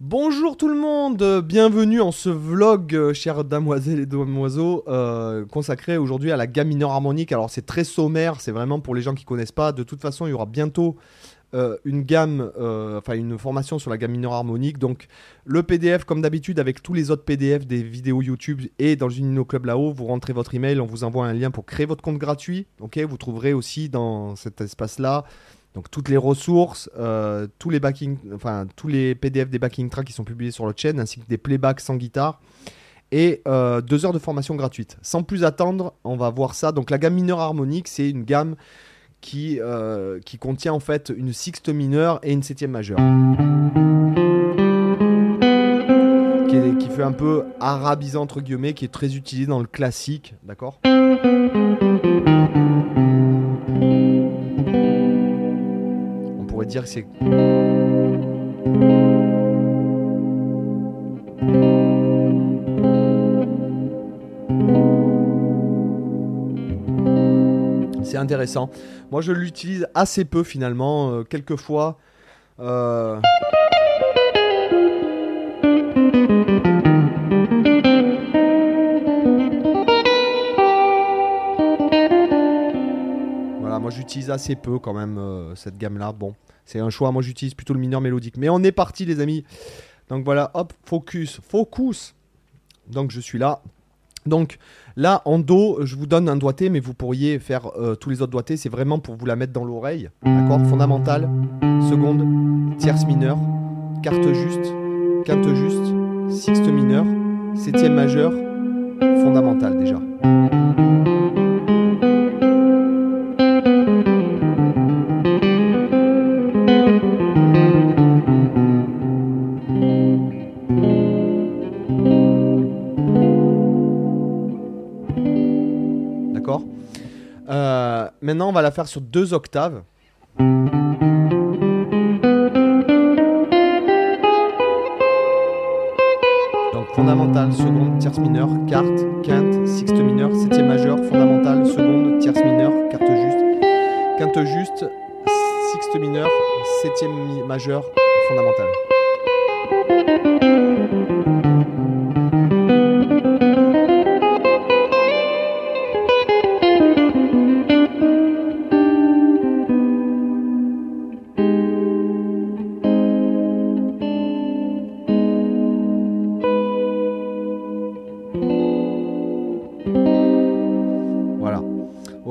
Bonjour tout le monde, bienvenue en ce vlog, euh, chères damoiselles et damoiseaux, euh, consacré aujourd'hui à la gamme mineure harmonique. Alors c'est très sommaire, c'est vraiment pour les gens qui connaissent pas. De toute façon, il y aura bientôt euh, une gamme, enfin une formation sur la gamme mineure harmonique. Donc le PDF comme d'habitude avec tous les autres PDF des vidéos YouTube et dans le Unino Club là-haut, vous rentrez votre email, on vous envoie un lien pour créer votre compte gratuit. Ok, vous trouverez aussi dans cet espace-là donc toutes les ressources, euh, tous les PDF des backing tracks qui sont publiés sur notre chaîne, ainsi que des playbacks sans guitare et euh, deux heures de formation gratuite. Sans plus attendre, on va voir ça. Donc la gamme mineure harmonique, c'est une gamme qui, euh, contient en fait une sixte mineure et une septième majeure. Qui fait un peu arabisant entre guillemets, qui est très utilisé dans le classique, d'accord? Dire c'est intéressant. Moi, je l'utilise assez peu finalement. euh, quelquefois. euh, Voilà, moi j'utilise assez peu quand même euh, cette gamme-là. Bon, c'est un choix. Moi j'utilise plutôt le mineur mélodique. Mais on est parti, les amis. Donc voilà, hop, focus, focus. Donc je suis là. Donc là, en Do, je vous donne un doigté, mais vous pourriez faire euh, tous les autres doigtés. C'est vraiment pour vous la mettre dans l'oreille. D'accord? Fondamentale, seconde, tierce mineure, quarte juste, quinte juste, sixte mineure, septième majeure, fondamentale déjà. Maintenant, on va la faire sur deux octaves. Donc fondamentale, seconde, tierce mineure, quarte, quinte, sixte mineure, septième majeure, fondamentale, seconde, tierce mineure, quarte juste, quinte juste, sixte mineure, septième majeure, fondamentale.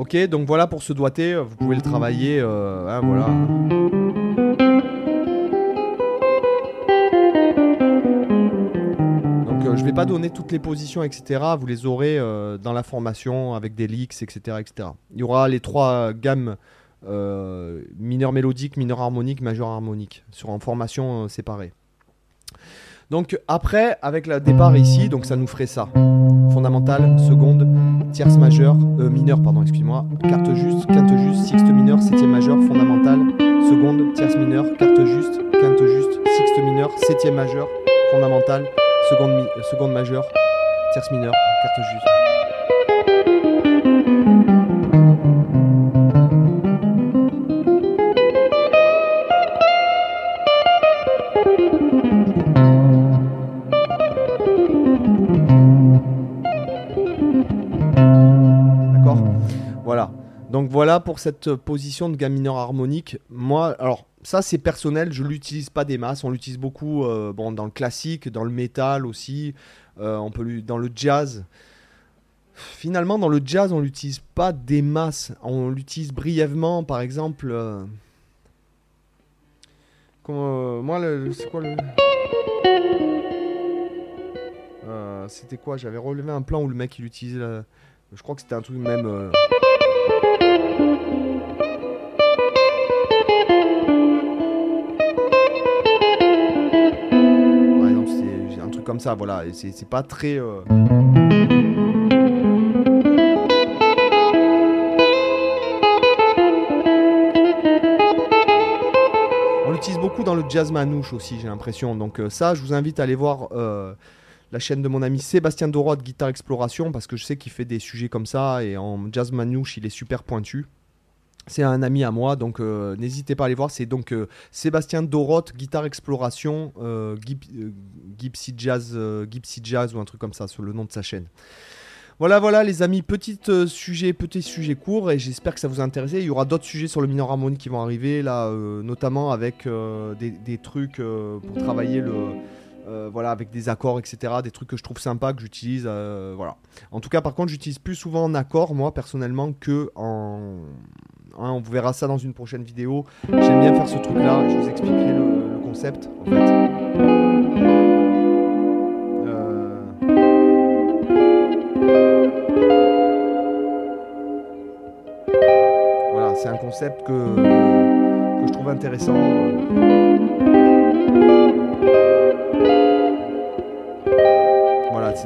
Ok, donc voilà pour ce doigté, vous pouvez le travailler, euh, hein. Donc euh, je vais pas donner toutes les positions, etc. Vous les aurez euh, dans la formation avec des leaks, etc., etc. Il y aura les trois gammes euh, mineur mélodique, mineur harmonique, majeur harmonique sur en formation euh, séparée. Donc après, avec le départ ici, donc ça nous ferait ça. Fondamentale, seconde, tierce majeure, euh, mineure, pardon, excuse-moi, quarte juste, quinte juste, sixte mineure, septième majeure, fondamentale, seconde, tierce mineure, quarte juste, quinte juste, sixte mineure, septième majeure, fondamentale, seconde, mi- euh, seconde majeure, tierce mineure, quarte juste. Donc voilà pour cette position de gamme mineure harmonique. Moi, alors ça c'est personnel, je l'utilise pas des masses. On l'utilise beaucoup euh, dans le classique, dans le métal aussi. Euh, on peut dans le jazz. Finalement, dans le jazz, on l'utilise pas des masses. On l'utilise brièvement, par exemple. euh, moi, c'est quoi le C'était quoi? J'avais relevé un plan où le mec il utilisait. Je crois que c'était un truc même. Par exemple, c'est un truc comme ça, voilà. C'est pas très. euh, On l'utilise beaucoup dans le jazz manouche aussi, j'ai l'impression. Donc euh, ça, je vous invite à aller voir euh, la chaîne de mon ami Sébastien Doroy de Guitare Exploration parce que je sais qu'il fait des sujets comme ça et en jazz manouche, il est super pointu. C'est un ami à moi, donc euh, n'hésitez pas à aller voir. C'est donc euh, Sébastien Doroth, guitare exploration, euh, Gip- euh, Gypsy Jazz, Gypsy Jazz ou un truc comme ça sur le nom de sa chaîne. Voilà, voilà, les amis, petit sujet, petit sujet court, et j'espère que ça vous a intéressé. Il y aura d'autres sujets sur le mineur harmonique qui vont arriver, là, notamment avec des, trucs pour travailler le, euh, voilà, avec des accords, etc. Des trucs que je trouve sympas, que j'utilise, euh, voilà. En tout cas, par contre, j'utilise plus souvent en accord, moi, personnellement, que en. hein, on verra ça dans une prochaine vidéo. J'aime bien faire ce truc-là. Je vous expliquerai le, le concept, en fait. Euh, Voilà, c'est un concept que, que je trouve intéressant.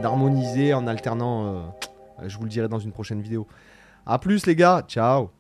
D'harmoniser en alternant. euh, je vous le dirai dans une prochaine vidéo. A plus les gars, ciao